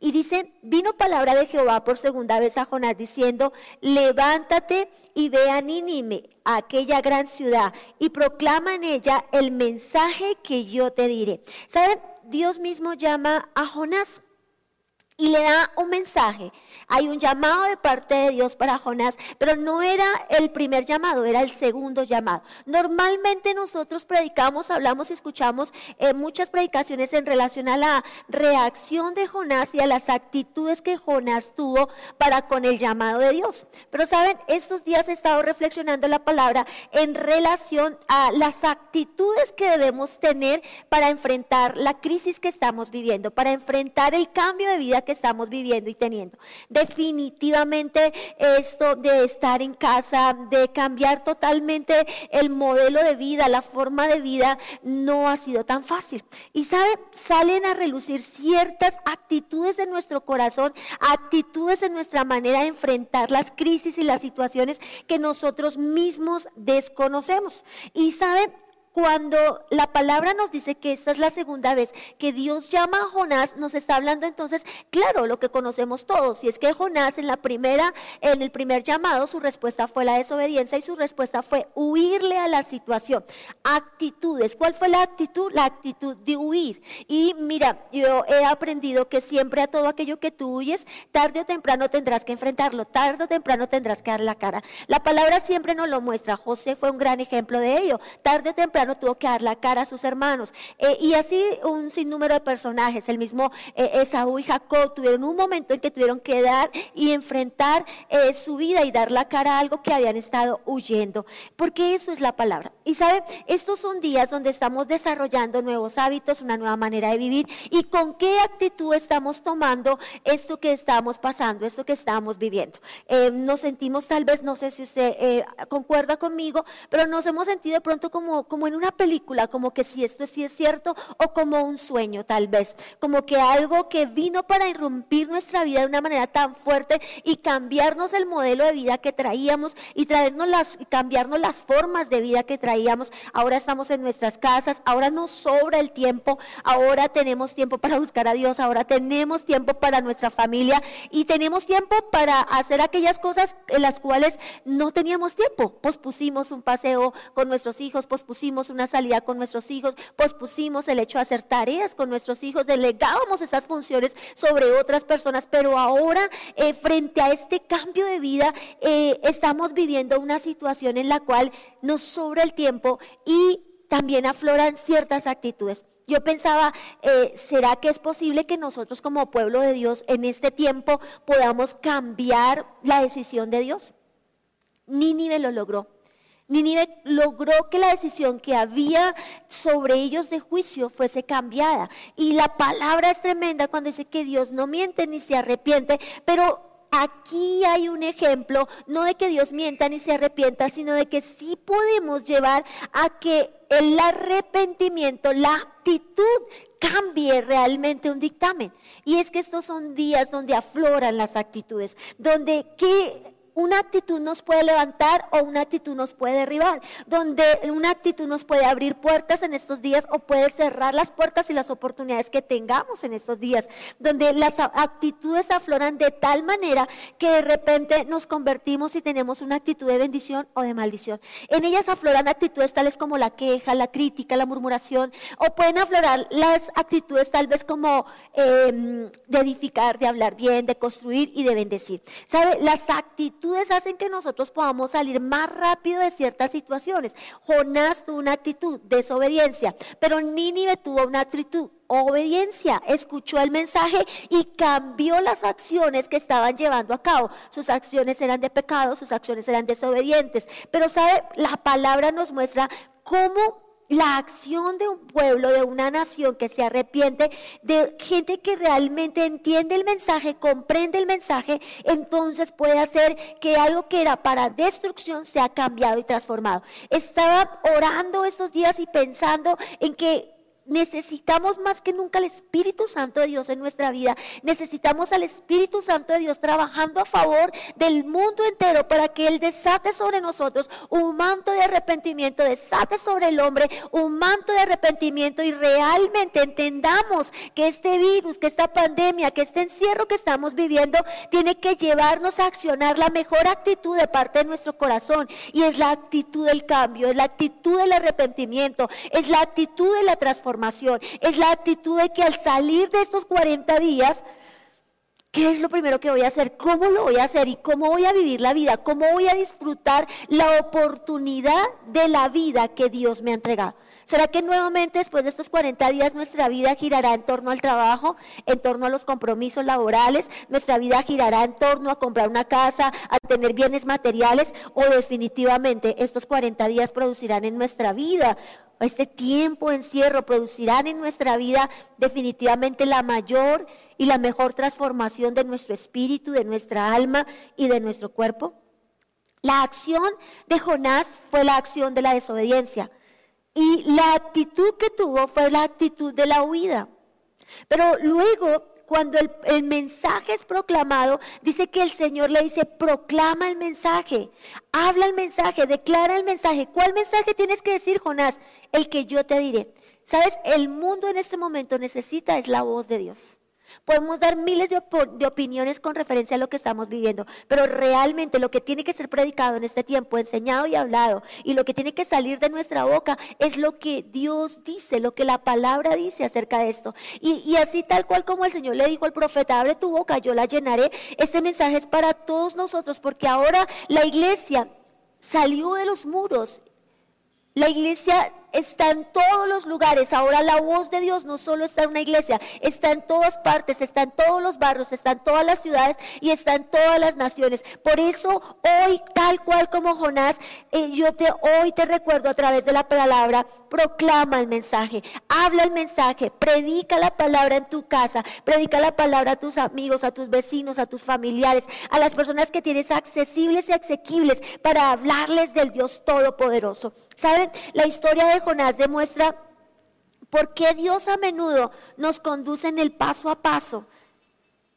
Y dice, vino palabra de Jehová por segunda vez a Jonás diciendo, levántate y ve a Nínive, a aquella gran ciudad, y proclama en ella el mensaje que yo te diré. ¿Saben? Dios mismo llama a Jonás y le da un mensaje. Hay un llamado de parte de Dios para Jonás, pero no era el primer llamado, era el segundo llamado. Normalmente nosotros predicamos, hablamos y escuchamos eh, muchas predicaciones en relación a la reacción de Jonás y a las actitudes que Jonás tuvo para con el llamado de Dios. Pero saben, estos días he estado reflexionando la palabra en relación a las actitudes que debemos tener para enfrentar la crisis que estamos viviendo, para enfrentar el cambio de vida que estamos viviendo y teniendo. Definitivamente esto de estar en casa, de cambiar totalmente el modelo de vida, la forma de vida, no ha sido tan fácil. Y sabe, salen a relucir ciertas actitudes de nuestro corazón, actitudes en nuestra manera de enfrentar las crisis y las situaciones que nosotros mismos desconocemos. Y sabe, cuando la palabra nos dice que esta es la segunda vez que Dios llama a Jonás, nos está hablando entonces, claro, lo que conocemos todos. Si es que Jonás en la primera, en el primer llamado, su respuesta fue la desobediencia y su respuesta fue huirle a la situación. Actitudes. ¿Cuál fue la actitud? La actitud de huir. Y mira, yo he aprendido que siempre a todo aquello que tú huyes, tarde o temprano tendrás que enfrentarlo, tarde o temprano tendrás que dar la cara. La palabra siempre nos lo muestra. José fue un gran ejemplo de ello. Tarde o temprano no tuvo que dar la cara a sus hermanos. Eh, y así un sinnúmero de personajes, el mismo eh, Esaú y Jacob tuvieron un momento en que tuvieron que dar y enfrentar eh, su vida y dar la cara a algo que habían estado huyendo, porque eso es la palabra. Y sabe, estos son días donde estamos desarrollando nuevos hábitos, una nueva manera de vivir y con qué actitud estamos tomando esto que estamos pasando, esto que estamos viviendo. nos sentimos tal vez, no sé si usted concuerda conmigo, pero nos hemos sentido de pronto como, como en una película, como que si esto sí es cierto o como un sueño tal vez, como que algo que vino para irrumpir nuestra vida de una manera tan fuerte y cambiarnos el modelo de vida que traíamos y traernos las cambiarnos las formas de vida que traíamos. Ahora estamos en nuestras casas, ahora nos sobra el tiempo, ahora tenemos tiempo para buscar a Dios, ahora tenemos tiempo para nuestra familia y tenemos tiempo para hacer aquellas cosas en las cuales no teníamos tiempo. Pospusimos un paseo con nuestros hijos, pospusimos una salida con nuestros hijos, pospusimos el hecho de hacer tareas con nuestros hijos, delegábamos esas funciones sobre otras personas, pero ahora eh, frente a este cambio de vida eh, estamos viviendo una situación en la cual nos sobra el tiempo y también afloran ciertas actitudes. Yo pensaba, eh, ¿será que es posible que nosotros como pueblo de Dios en este tiempo podamos cambiar la decisión de Dios? Nínive lo logró. Nínive logró que la decisión que había sobre ellos de juicio fuese cambiada. Y la palabra es tremenda cuando dice que Dios no miente ni se arrepiente, pero aquí hay un ejemplo, no de que Dios mienta ni se arrepienta, sino de que sí podemos llevar a que el arrepentimiento, la actitud cambie realmente un dictamen. Y es que estos son días donde afloran las actitudes, donde que una actitud nos puede levantar o una actitud nos puede derribar, donde una actitud nos puede abrir puertas en estos días o puede cerrar las puertas y las oportunidades que tengamos en estos días, donde las actitudes afloran de tal manera que de repente nos convertimos y tenemos una actitud de bendición o de maldición. En ellas afloran actitudes tales como la queja, la crítica, la murmuración, o pueden aflorar las actitudes tal vez como em, de edificar, de hablar bien, de construir y de bendecir. ¿Sabe? Las actitudes hacen que nosotros podamos salir más rápido de ciertas situaciones. Jonás tuvo una actitud, desobediencia, pero Nínive tuvo una actitud, obediencia, escuchó el mensaje y cambió las acciones que estaban llevando a cabo. Sus acciones eran de pecado, sus acciones eran desobedientes. Pero sabe, la palabra nos muestra cómo la acción de un pueblo, de una nación que se arrepiente, de gente que realmente entiende el mensaje, comprende el mensaje, entonces puede hacer que algo que era para destrucción sea cambiado y transformado. Estaba orando estos días y pensando en que Necesitamos más que nunca el Espíritu Santo de Dios en nuestra vida. Necesitamos al Espíritu Santo de Dios trabajando a favor del mundo entero para que Él desate sobre nosotros un manto de arrepentimiento, desate sobre el hombre un manto de arrepentimiento y realmente entendamos que este virus, que esta pandemia, que este encierro que estamos viviendo tiene que llevarnos a accionar la mejor actitud de parte de nuestro corazón y es la actitud del cambio, es la actitud del arrepentimiento, es la actitud de la transformación es la actitud de que al salir de estos 40 días, ¿qué es lo primero que voy a hacer? ¿Cómo lo voy a hacer? ¿Y cómo voy a vivir la vida? ¿Cómo voy a disfrutar la oportunidad de la vida que Dios me ha entregado? ¿Será que nuevamente después de estos 40 días nuestra vida girará en torno al trabajo, en torno a los compromisos laborales? ¿Nuestra vida girará en torno a comprar una casa, a tener bienes materiales? ¿O definitivamente estos 40 días producirán en nuestra vida este tiempo encierro producirán en nuestra vida definitivamente la mayor y la mejor transformación de nuestro espíritu, de nuestra alma y de nuestro cuerpo? La acción de Jonás fue la acción de la desobediencia y la actitud que tuvo fue la actitud de la huida. Pero luego cuando el, mensaje es proclamado, dice que el Señor le dice, proclama el mensaje, habla el mensaje, declara el mensaje. ¿Cuál mensaje tienes que decir, Jonás? El que yo te diré. Sabes, el mundo en este momento necesita es la voz de Dios. Podemos dar miles de, opiniones con referencia a lo que estamos viviendo, pero realmente lo que tiene que ser predicado en este tiempo, enseñado y hablado, y lo que tiene que salir de nuestra boca es lo que Dios dice, lo que la palabra dice acerca de esto. Y, y así tal cual como el Señor le dijo al profeta, abre tu boca, yo la llenaré, este mensaje es para todos nosotros, porque ahora la iglesia salió de los muros la iglesia está en todos los lugares. Ahora la voz de Dios no solo está en una iglesia, está en todas partes, está en todos los barrios, está en todas las ciudades y está en todas las naciones. Por eso hoy, tal cual como Jonás, eh, yo te hoy te recuerdo a través de la palabra, proclama el mensaje, habla el mensaje, predica la palabra en tu casa, predica la palabra a tus amigos, a tus vecinos, a tus familiares, a las personas que tienes accesibles y asequibles para hablarles del Dios Todopoderoso. ¿Saben? La historia de Jonás demuestra por qué Dios a menudo nos conduce en el paso a paso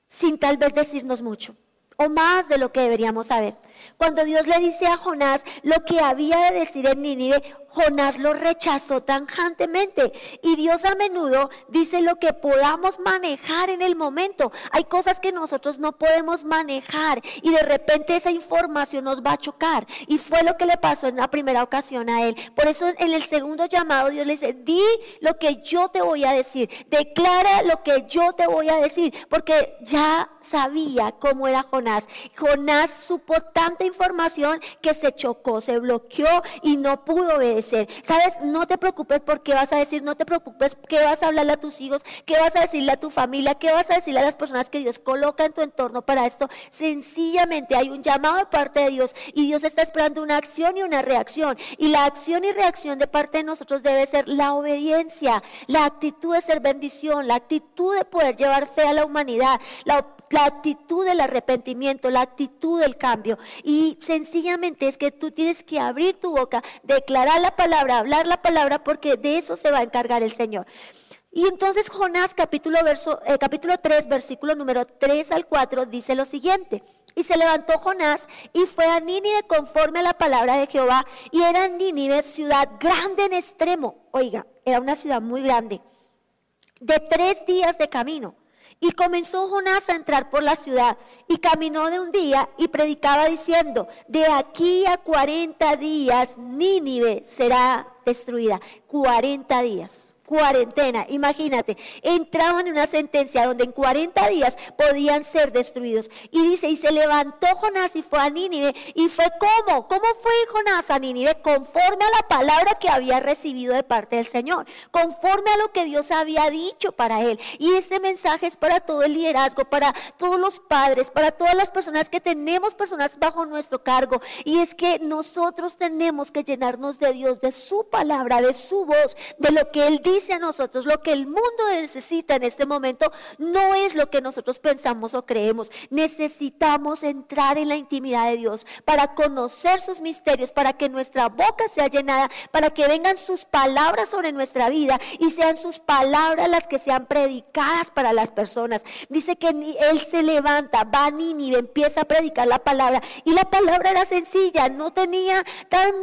sin tal vez decirnos mucho o más de lo que deberíamos saber. Cuando Dios le dice a Jonás lo que había de decir en Nínive, Jonás lo rechazó tanjantemente. Y Dios a menudo dice lo que podamos manejar en el momento. Hay cosas que nosotros no podemos manejar y de repente esa información nos va a chocar. Y fue lo que le pasó en la primera ocasión a él. Por eso en el segundo llamado Dios le dice, di lo que yo te voy a decir. Declara lo que yo te voy a decir. Porque ya sabía cómo era Jonás. Jonás supo tanta información que se chocó, se bloqueó y no pudo obedecer. Sabes, no te preocupes por qué vas a decir, no te preocupes qué vas a hablarle a tus hijos, qué vas a decirle a tu familia, qué vas a decirle a las personas que Dios coloca en tu entorno para esto. Sencillamente hay un llamado de parte de Dios y Dios está esperando una acción y una reacción. Y la acción y reacción de parte de nosotros debe ser la obediencia, la actitud de ser bendición, la actitud de poder llevar fe a la humanidad, la la actitud del arrepentimiento, la actitud del cambio. Y sencillamente es que tú tienes que abrir tu boca, declarar la palabra, hablar la palabra, porque de eso se va a encargar el Señor. Y entonces Jonás capítulo, verso, eh, capítulo 3, versículo número 3 al 4 dice lo siguiente. Y se levantó Jonás y fue a Nínive conforme a la palabra de Jehová. Y era Nínive ciudad grande en extremo. Oiga, era una ciudad muy grande. De tres días de camino. Y comenzó Jonás a entrar por la ciudad y caminó de un día y predicaba diciendo, de aquí a 40 días Nínive será destruida. 40 días cuarentena. Imagínate, entraban en una sentencia donde en 40 días podían ser destruidos. Y dice, y se levantó Jonás y fue a Nínive. ¿Y fue cómo? ¿Cómo fue Jonás a Nínive? Conforme a la palabra que había recibido de parte del Señor. Conforme a lo que Dios había dicho para él. Y este mensaje es para todo el liderazgo, para todos los padres, para todas las personas que tenemos personas bajo nuestro cargo. Y es que nosotros tenemos que llenarnos de Dios, de su palabra, de su voz, de lo que Él dice dice a nosotros lo que el mundo necesita en este momento no es lo que nosotros pensamos o creemos. Necesitamos entrar en la intimidad de Dios para conocer sus misterios, para que nuestra boca sea llenada, para que vengan sus palabras sobre nuestra vida y sean sus palabras las que sean predicadas para las personas. Dice que Él se levanta, va a Nínive, empieza a predicar la palabra y la palabra era sencilla, no tenía tan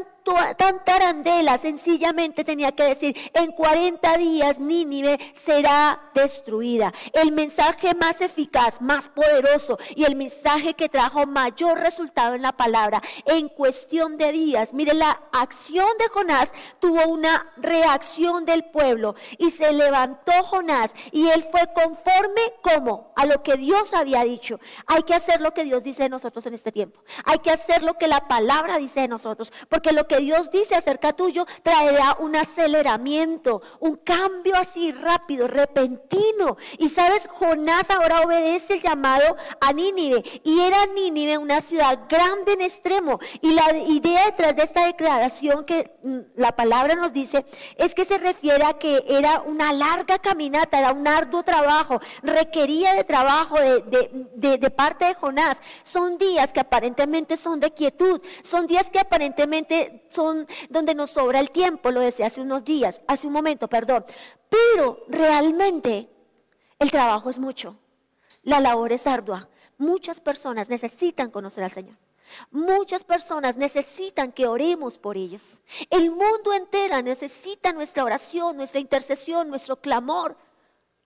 tan tarandela, sencillamente tenía que decir, en 40 días Nínive será destruida. El mensaje más eficaz, más poderoso y el mensaje que trajo mayor resultado en la palabra, en cuestión de días. Mire, la acción de Jonás tuvo una reacción del pueblo y se levantó Jonás y él fue conforme como a lo que Dios había dicho. Hay que hacer lo que Dios dice de nosotros en este tiempo. Hay que hacer lo que la palabra dice de nosotros, porque lo que Dios dice acerca tuyo traerá un aceleramiento, un cambio así rápido, repentino. Y sabes, Jonás ahora obedece el llamado a Nínive. Y era Nínive una ciudad grande en extremo. Y la idea detrás de esta declaración que mm, la palabra nos dice es que se refiere a que era una larga caminata, era un arduo trabajo, requería de trabajo de, de parte de Jonás. Son días que aparentemente son de quietud, son días que aparentemente son donde nos sobra el tiempo, lo decía hace unos días, hace un momento, perdón. Pero realmente el trabajo es mucho, la labor es ardua. Muchas personas necesitan conocer al Señor. Muchas personas necesitan que oremos por ellos. El mundo entero necesita nuestra oración, nuestra intercesión, nuestro clamor.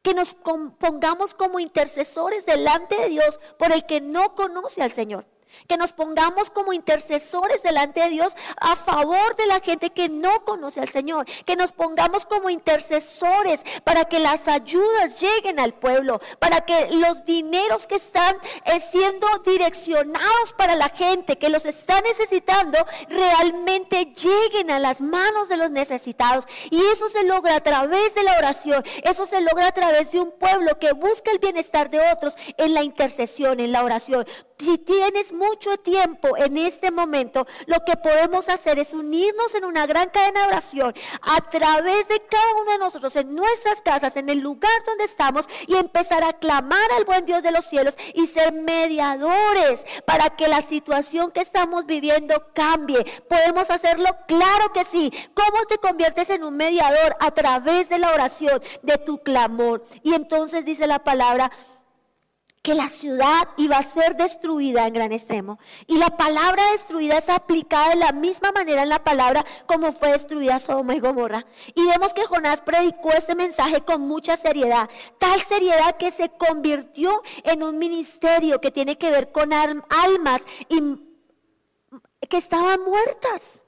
Que nos pongamos como intercesores delante de Dios por el que no conoce al Señor que nos pongamos como intercesores delante de Dios a favor de la gente que no conoce al Señor, que nos pongamos como intercesores para que las ayudas lleguen al pueblo, para que los dineros que están eh, siendo direccionados para la gente que los está necesitando realmente lleguen a las manos de los necesitados. Y eso se logra a través de la oración, eso se logra a través de un pueblo que busca el bienestar de otros en la intercesión, en la oración. Si tienes mucho tiempo en este momento, lo que podemos hacer es unirnos en una gran cadena de oración a través de cada uno de nosotros, en nuestras casas, en el lugar donde estamos y empezar a clamar al buen Dios de los cielos y ser mediadores para que la situación que estamos viviendo cambie. ¿Podemos hacerlo? Claro que sí. ¿Cómo te conviertes en un mediador? A través de la oración, de tu clamor. Y entonces dice la palabra, que la ciudad iba a ser destruida en gran extremo. Y la palabra destruida es aplicada de la misma manera en la palabra como fue destruida Sodoma y Gomorra. Y vemos que Jonás predicó este mensaje con mucha seriedad, tal seriedad que se convirtió en un ministerio que tiene que ver con almas que estaban muertas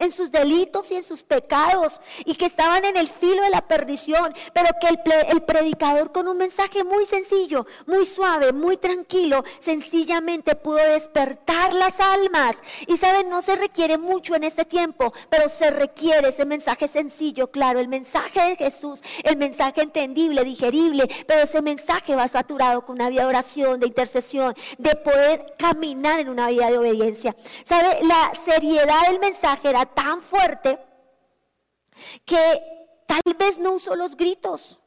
en sus delitos y en sus pecados y que estaban en el filo de la perdición, pero que el, predicador con un mensaje muy sencillo, muy suave, muy tranquilo, sencillamente pudo despertar las almas. Y saben, no se requiere mucho en este tiempo, pero se requiere ese mensaje sencillo, claro, el mensaje de Jesús, el mensaje entendible, digerible, pero ese mensaje va saturado con una vida de oración, de intercesión, de poder caminar en una vida de obediencia. ¿Sabe? La seriedad del mensaje era tan fuerte que tal vez no usó los gritos,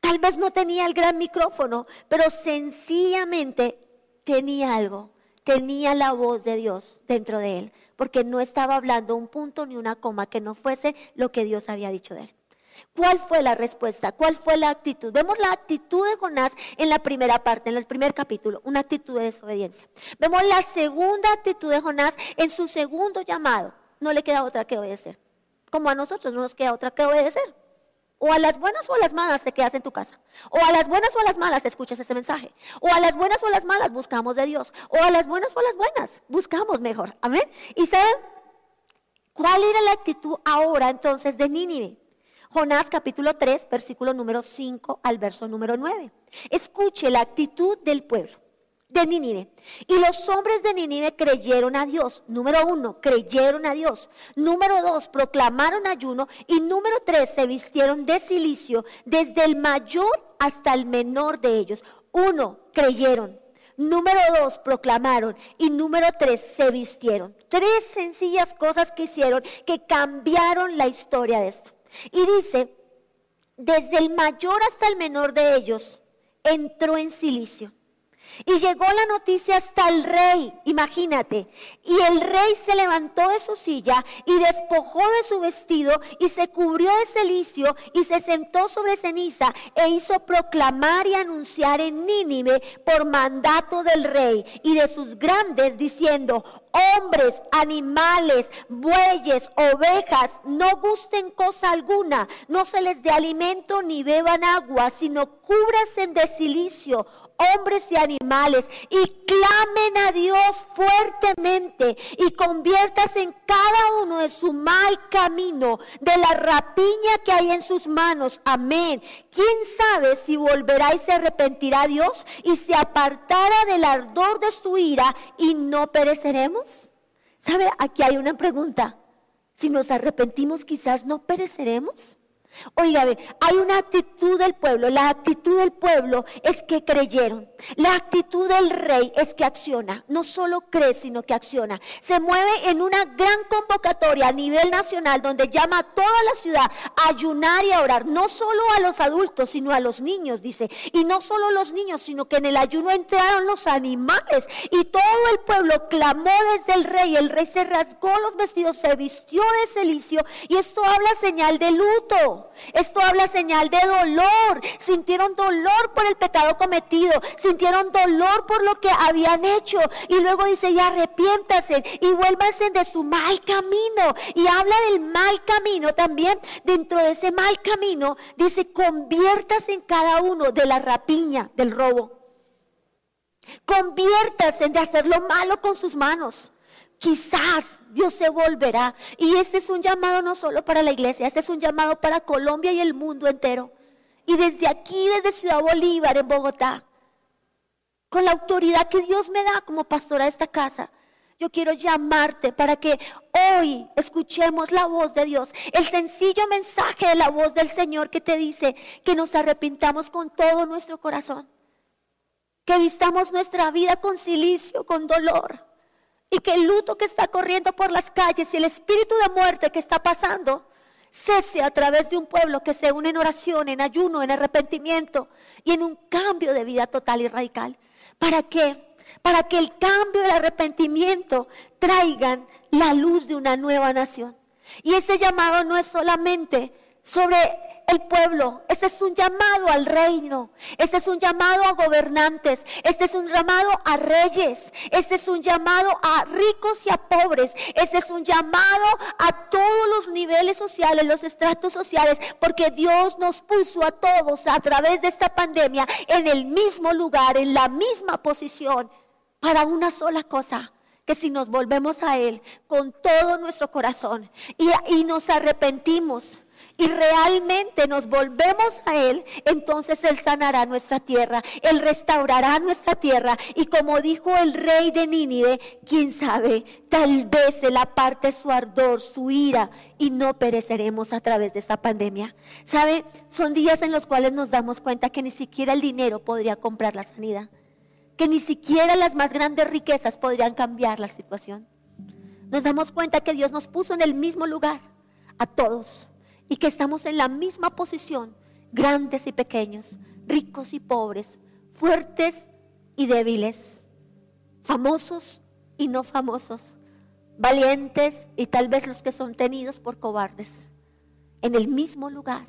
tal vez no tenía el gran micrófono, pero sencillamente tenía algo, tenía la voz de Dios dentro de él, porque no estaba hablando un punto ni una coma que no fuese lo que Dios había dicho de él. ¿Cuál fue la respuesta? ¿Cuál fue la actitud? Vemos la actitud de Jonás en la primera parte, en el primer capítulo, una actitud de desobediencia. Vemos la segunda actitud de Jonás en su segundo llamado no le queda otra que obedecer. Como a nosotros no nos queda otra que obedecer. O a las buenas o a las malas te quedas en tu casa. O a las buenas o a las malas escuchas este mensaje. O a las buenas o a las malas buscamos de Dios. O a las buenas o a las buenas buscamos mejor. Amén. ¿Y saben cuál era la actitud ahora entonces de Nínive? Jonás capítulo 3, versículo número 5 al verso número 9. Escuche la actitud del pueblo de Nínive. Y los hombres de Nínive creyeron a Dios. Número uno, creyeron a Dios. Número dos, proclamaron ayuno. Y número tres, se vistieron de silicio desde el mayor hasta el menor de ellos. Uno, creyeron. Número dos, proclamaron. Y número tres, se vistieron. Tres sencillas cosas que hicieron que cambiaron la historia de esto. Y dice desde el mayor hasta el menor de ellos, entró en silicio. Y llegó la noticia hasta el rey, imagínate. Y el rey se levantó de su silla y despojó de su vestido y se cubrió de celicio y se sentó sobre ceniza e hizo proclamar y anunciar en Nínive por mandato del rey y de sus grandes diciendo, hombres, animales, bueyes, ovejas, no gusten cosa alguna, no se les dé alimento ni beban agua, sino cúbrase de silicio hombres y animales, y clamen a Dios fuertemente y conviértase en cada uno de su mal camino, de la rapiña que hay en sus manos. Amén. ¿Quién sabe si volverá y se arrepentirá Dios y se apartará del ardor de su ira y no pereceremos? ¿Sabe? Aquí hay una pregunta. Si nos arrepentimos, quizás no pereceremos. Oiga, hay una actitud del pueblo. La actitud del pueblo es que creyeron. La actitud del rey es que acciona. No solo cree, sino que acciona. Se mueve en una gran convocatoria a nivel nacional donde llama a toda la ciudad a ayunar y a orar. No solo a los adultos, sino a los niños, dice. Y no solo los niños, sino que en el ayuno entraron los animales. Y todo el pueblo clamó desde el rey. El rey se rasgó los vestidos, se vistió de celicio. Y esto habla señal de luto. Esto habla señal de dolor. Sintieron dolor por el pecado cometido. Sintieron dolor por lo que habían hecho. Y luego dice, y arrepiéntase y vuélvanse de su mal camino. Y habla del mal camino también. Dentro de ese mal camino, dice, conviértase en cada uno de la rapiña, del robo. Conviértase en de hacer lo malo con sus manos quizás Dios se volverá. Y este es un llamado no solo para la iglesia, este es un llamado para Colombia y el mundo entero. Y desde aquí, desde Ciudad Bolívar, en Bogotá, con la autoridad que Dios me da como pastora de esta casa, yo quiero llamarte para que hoy escuchemos la voz de Dios, el sencillo mensaje de la voz del Señor que te dice que nos arrepintamos con todo nuestro corazón, que vistamos nuestra vida con silicio, con dolor y que el luto que está corriendo por las calles y el espíritu de muerte que está pasando cese a través de un pueblo que se une en oración, en ayuno, en arrepentimiento y en un cambio de vida total y radical. ¿Para qué? Para que el cambio y el arrepentimiento traigan la luz de una nueva nación. Y ese llamado no es solamente sobre el pueblo. Este es un llamado al reino. Este es un llamado a gobernantes. Este es un llamado a reyes. Este es un llamado a ricos y a pobres. Este es un llamado a todos los niveles sociales, los estratos sociales, porque Dios nos puso a todos a través de esta pandemia en el mismo lugar, en la misma posición, para una sola cosa que si nos volvemos a Él con todo nuestro corazón y, nos arrepentimos, y realmente nos volvemos a Él, entonces Él sanará nuestra tierra, Él restaurará nuestra tierra. Y como dijo el rey de Nínive, quién sabe, tal vez Él aparte su ardor, su ira, y no pereceremos a través de esta pandemia. ¿Sabe? Son días en los cuales nos damos cuenta que ni siquiera el dinero podría comprar la sanidad, que ni siquiera las más grandes riquezas podrían cambiar la situación. Nos damos cuenta que Dios nos puso en el mismo lugar a todos y que estamos en la misma posición, grandes y pequeños, ricos y pobres, fuertes y débiles, famosos y no famosos, valientes y tal vez los que son tenidos por cobardes, en el mismo lugar,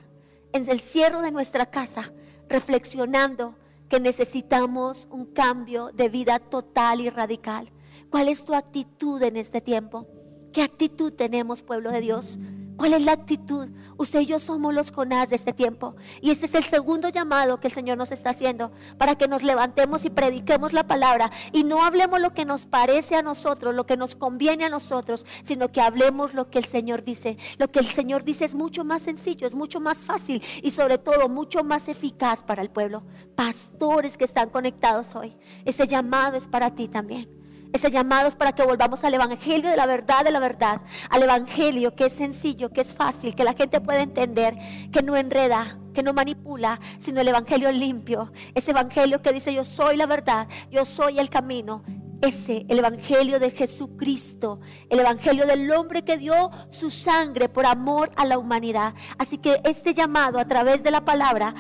en el cierre de nuestra casa, reflexionando que necesitamos un cambio de vida total y radical. ¿Cuál es tu actitud en este tiempo? ¿Qué actitud tenemos, pueblo de Dios? ¿Cuál es la actitud? Usted y yo somos los Jonás de este tiempo. Y este es el segundo llamado que el Señor nos está haciendo para que nos levantemos y prediquemos la palabra y no hablemos lo que nos parece a nosotros, lo que nos conviene a nosotros, sino que hablemos lo que el Señor dice. Lo que el Señor dice es mucho más sencillo, es mucho más fácil y sobre todo mucho más eficaz para el pueblo. Pastores que están conectados hoy, ese llamado es para ti también. Ese llamado es para que volvamos al Evangelio de la verdad, de la verdad. Al Evangelio que es sencillo, que es fácil, que la gente puede entender, que no enreda, que no manipula, sino el Evangelio limpio. Ese Evangelio que dice yo soy la verdad, yo soy el camino. ese, el Evangelio de Jesucristo, el Evangelio del hombre que dio su sangre por amor a la humanidad. Así que este llamado a través de la palabra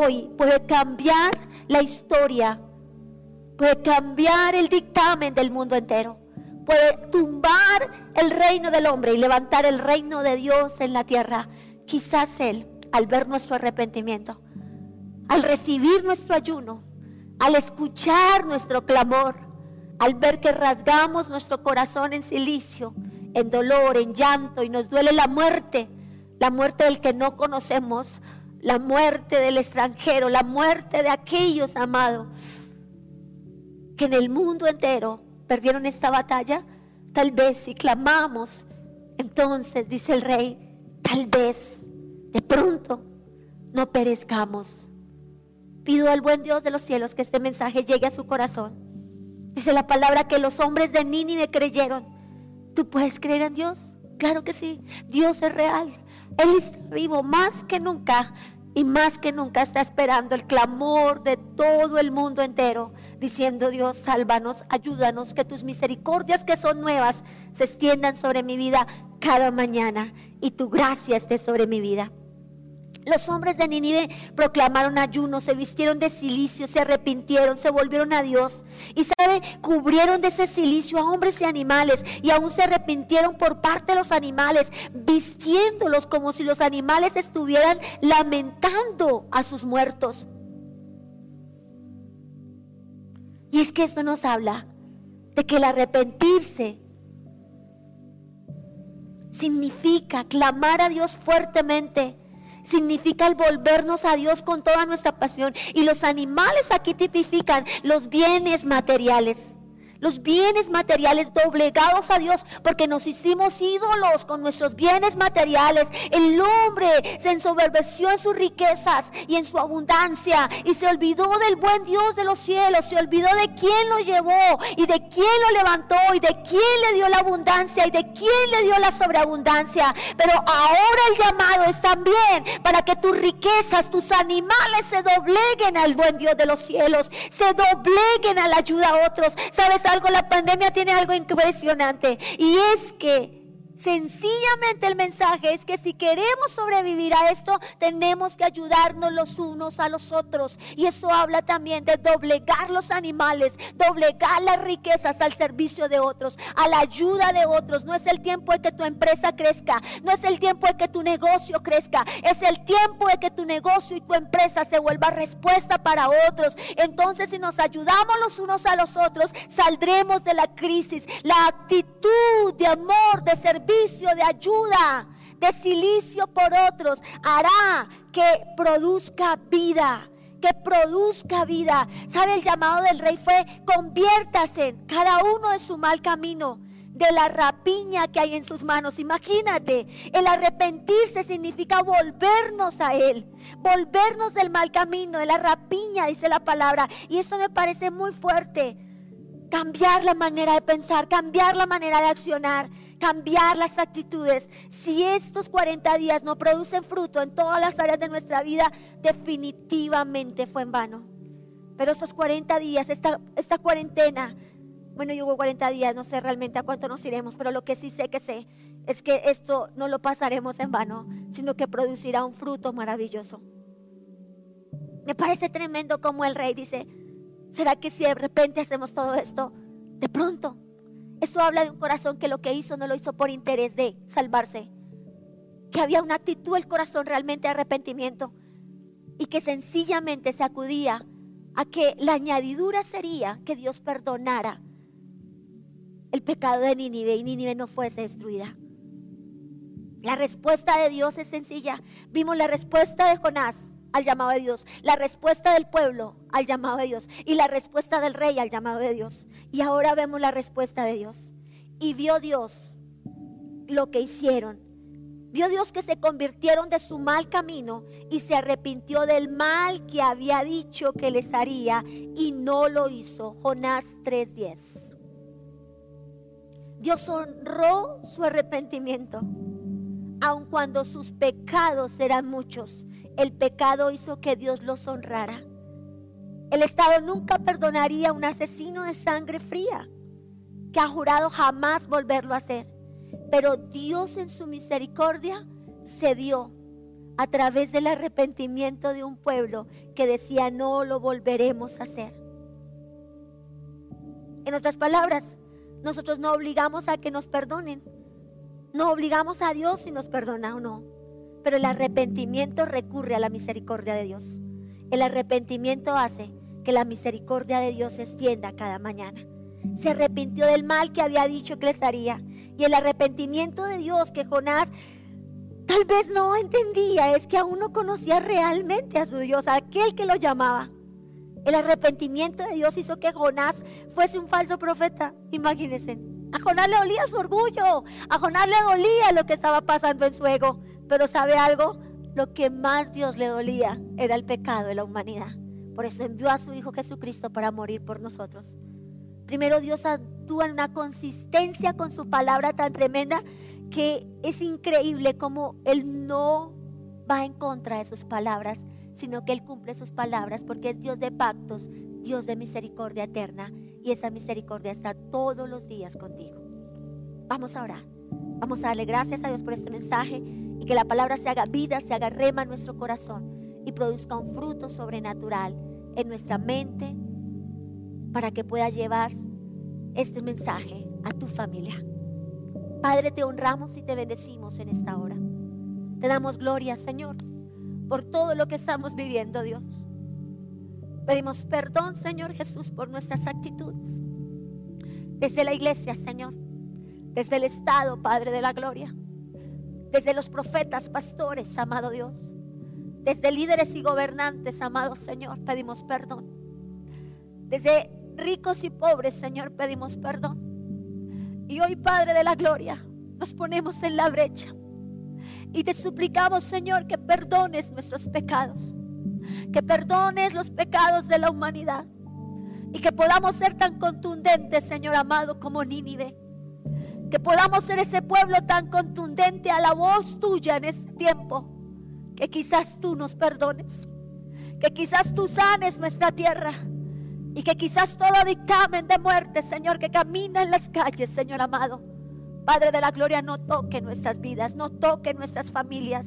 hoy puede cambiar la historia, puede cambiar el dictamen del mundo entero, puede tumbar el reino del hombre y levantar el reino de Dios en la tierra. Quizás Él, al ver nuestro arrepentimiento, al recibir nuestro ayuno, al escuchar nuestro clamor, al ver que rasgamos nuestro corazón en silicio, en dolor, en llanto y nos duele la muerte, la muerte del que no conocemos, la muerte del extranjero, la muerte de aquellos amados que en el mundo entero perdieron esta batalla, tal vez si clamamos, entonces dice el rey, tal vez de pronto no perezcamos. Pido al buen Dios de los cielos que este mensaje llegue a su corazón Dice la palabra que los hombres de Nínive creyeron. ¿Tú puedes creer en Dios? Claro que sí. Dios es real. Él está vivo más que nunca y más que nunca está esperando el clamor de todo el mundo entero, diciendo Dios, sálvanos, ayúdanos, que tus misericordias que son nuevas se extiendan sobre mi vida cada mañana y tu gracia esté sobre mi vida. Los hombres de Nínive proclamaron ayuno, se vistieron de silicio, se arrepintieron, se volvieron a Dios. Y sabe, cubrieron de ese silicio a hombres y animales y aún se arrepintieron por parte de los animales, vistiéndolos como si los animales estuvieran lamentando a sus muertos. Y es que esto nos habla de que el arrepentirse significa clamar a Dios fuertemente significa el volvernos a Dios con toda nuestra pasión. Y los animales aquí tipifican los bienes materiales los bienes materiales doblegados a Dios porque nos hicimos ídolos con nuestros bienes materiales. El hombre se ensoberbeció en sus riquezas y en su abundancia y se olvidó del buen Dios de los cielos, se olvidó de quién lo llevó y de quién lo levantó y de quién le dio la abundancia y de quién le dio la sobreabundancia. Pero ahora el llamado es también para que tus riquezas, tus animales se dobleguen al buen Dios de los cielos, se dobleguen a la ayuda a otros. ¿Sabes? Algo, la pandemia tiene algo impresionante. Y es que Sencillamente el mensaje es que si queremos sobrevivir a esto, tenemos que ayudarnos los unos a los otros. Y eso habla también de doblegar los animales, doblegar las riquezas al servicio de otros, a la ayuda de otros. No es el tiempo de que tu empresa crezca, no es el tiempo de que tu negocio crezca, es el tiempo de que tu negocio y tu empresa se vuelva respuesta para otros. Entonces si nos ayudamos los unos a los otros, saldremos de la crisis. La actitud de amor, de servicio de ayuda, de silicio por otros, hará que produzca vida que produzca vida. ¿Sabe? El llamado del rey fue conviértase cada uno de su mal camino, de la rapiña que hay en sus manos. Imagínate, el arrepentirse significa volvernos a Él, volvernos del mal camino, de la rapiña, dice la palabra. Y eso me parece muy fuerte. Cambiar la manera de pensar, cambiar la manera de accionar cambiar las actitudes. Si estos 40 días no producen fruto en todas las áreas de nuestra vida, definitivamente fue en vano. Pero esos 40 días, esta, esta cuarentena, bueno, yo hubo 40 días, no sé realmente a cuánto nos iremos, pero lo que sí sé que sé es que esto no lo pasaremos en vano, sino que producirá un fruto maravilloso. Me parece tremendo como el rey dice, ¿será que si de repente hacemos todo esto, de pronto eso habla de un corazón que lo que hizo no lo hizo por interés de salvarse. Que había una actitud del corazón realmente de arrepentimiento. Y que sencillamente se acudía a que la añadidura sería que Dios perdonara el pecado de Nínive y Nínive no fuese destruida. La respuesta de Dios es sencilla. Vimos la respuesta de Jonás al llamado de Dios, la respuesta del pueblo al llamado de Dios y la respuesta del rey al llamado de Dios. Y ahora vemos la respuesta de Dios. Y vio Dios lo que hicieron. Vio Dios que se convirtieron de su mal camino y se arrepintió del mal que había dicho que les haría y no lo hizo. Jonás 3:10. Dios honró su arrepentimiento, aun cuando sus pecados eran muchos el pecado hizo que Dios los honrara. El Estado nunca perdonaría a un asesino de sangre fría. que ha jurado jamás volverlo a hacer. Pero Dios en su misericordia se dio a través del arrepentimiento de un pueblo que decía no lo volveremos a hacer. En otras palabras, nosotros no obligamos a que nos perdonen. No obligamos a Dios si nos perdona o no. Pero el arrepentimiento recurre a la misericordia de Dios. El arrepentimiento hace que la misericordia de Dios se extienda cada mañana. Se arrepintió del mal que había dicho que les haría. Y el arrepentimiento de Dios que Jonás tal vez no entendía es que aún no conocía realmente a su Dios, a aquel que lo llamaba. El arrepentimiento de Dios hizo que Jonás fuese un falso profeta. Imagínense. A Jonás le dolía su orgullo. A Jonás le dolía lo que estaba pasando en su ego. Pero ¿sabe algo? Lo que más Dios le dolía era el pecado de la humanidad. Por eso envió a su Hijo Jesucristo para morir por nosotros. Primero Dios actúa en una consistencia con su palabra tan tremenda que es increíble como Él no va en contra de sus palabras, sino que Él cumple sus palabras porque es Dios de pactos, Dios de misericordia eterna y esa misericordia está todos los días contigo. Vamos a orar. Vamos a darle gracias a Dios por este mensaje y que la palabra se haga vida, se haga rema en nuestro corazón y produzca un fruto sobrenatural en nuestra mente para que pueda llevar este mensaje a tu familia. Padre, te honramos y te bendecimos en esta hora. Te damos gloria, Señor, por todo lo que estamos viviendo, Dios. Pedimos perdón, Señor Jesús, por nuestras actitudes. Desde la iglesia, Señor. Desde el Estado, Padre de la Gloria. Desde los profetas, pastores, amado Dios desde líderes y gobernantes, amados Señor, pedimos perdón. Desde ricos y pobres, Señor, pedimos perdón. Y hoy, Padre de la Gloria, nos ponemos en la brecha. Y te suplicamos, Señor, que perdones nuestros pecados. Que perdones los pecados de la humanidad. Y que podamos ser tan contundentes, Señor amado, como Nínive. Que podamos ser ese pueblo tan contundente a la voz tuya en este tiempo que quizás tú nos perdones, que quizás tú sanes nuestra tierra y que quizás todo dictamen de muerte, Señor, que camina en las calles, Señor amado. Padre de la gloria, no toque nuestras vidas, no toque nuestras familias,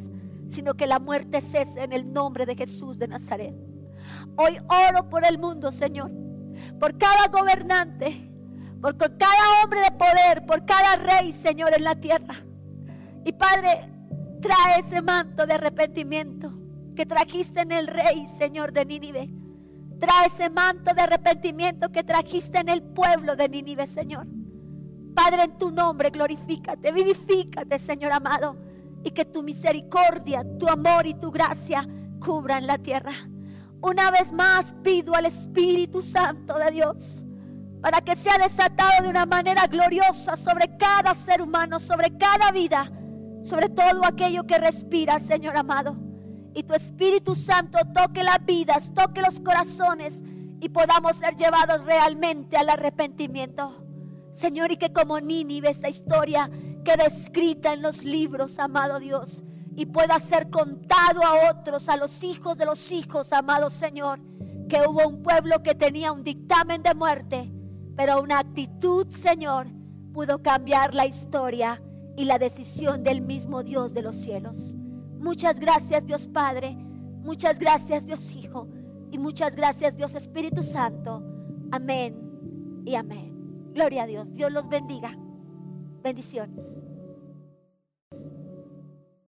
sino que la muerte cese en el nombre de Jesús de Nazaret. Hoy oro por el mundo, Señor, por cada gobernante, por cada hombre de poder, por cada rey, Señor, en la tierra. Y Padre, Trae ese manto de arrepentimiento que trajiste en el rey, Señor de Nínive. Trae ese manto de arrepentimiento que trajiste en el pueblo de Nínive, Señor. Padre, en tu nombre glorifícate, vivifícate, Señor amado, y que tu misericordia, tu amor y tu gracia cubran la tierra. Una vez más pido al Espíritu Santo de Dios para que sea desatado de una manera gloriosa sobre cada ser humano, sobre cada vida sobre todo aquello que respira, Señor amado. Y tu Espíritu Santo toque las vidas, toque los corazones y podamos ser llevados realmente al arrepentimiento. Señor, y que como Nínive esta historia quede escrita en los libros, amado Dios, y pueda ser contado a otros, a los hijos de los hijos, amado Señor, que hubo un pueblo que tenía un dictamen de muerte, pero una actitud, Señor, pudo cambiar la historia y la decisión del mismo Dios de los cielos. Muchas gracias Dios Padre, muchas gracias Dios Hijo y muchas gracias Dios Espíritu Santo. Amén y amén. Gloria a Dios. Dios los bendiga. Bendiciones.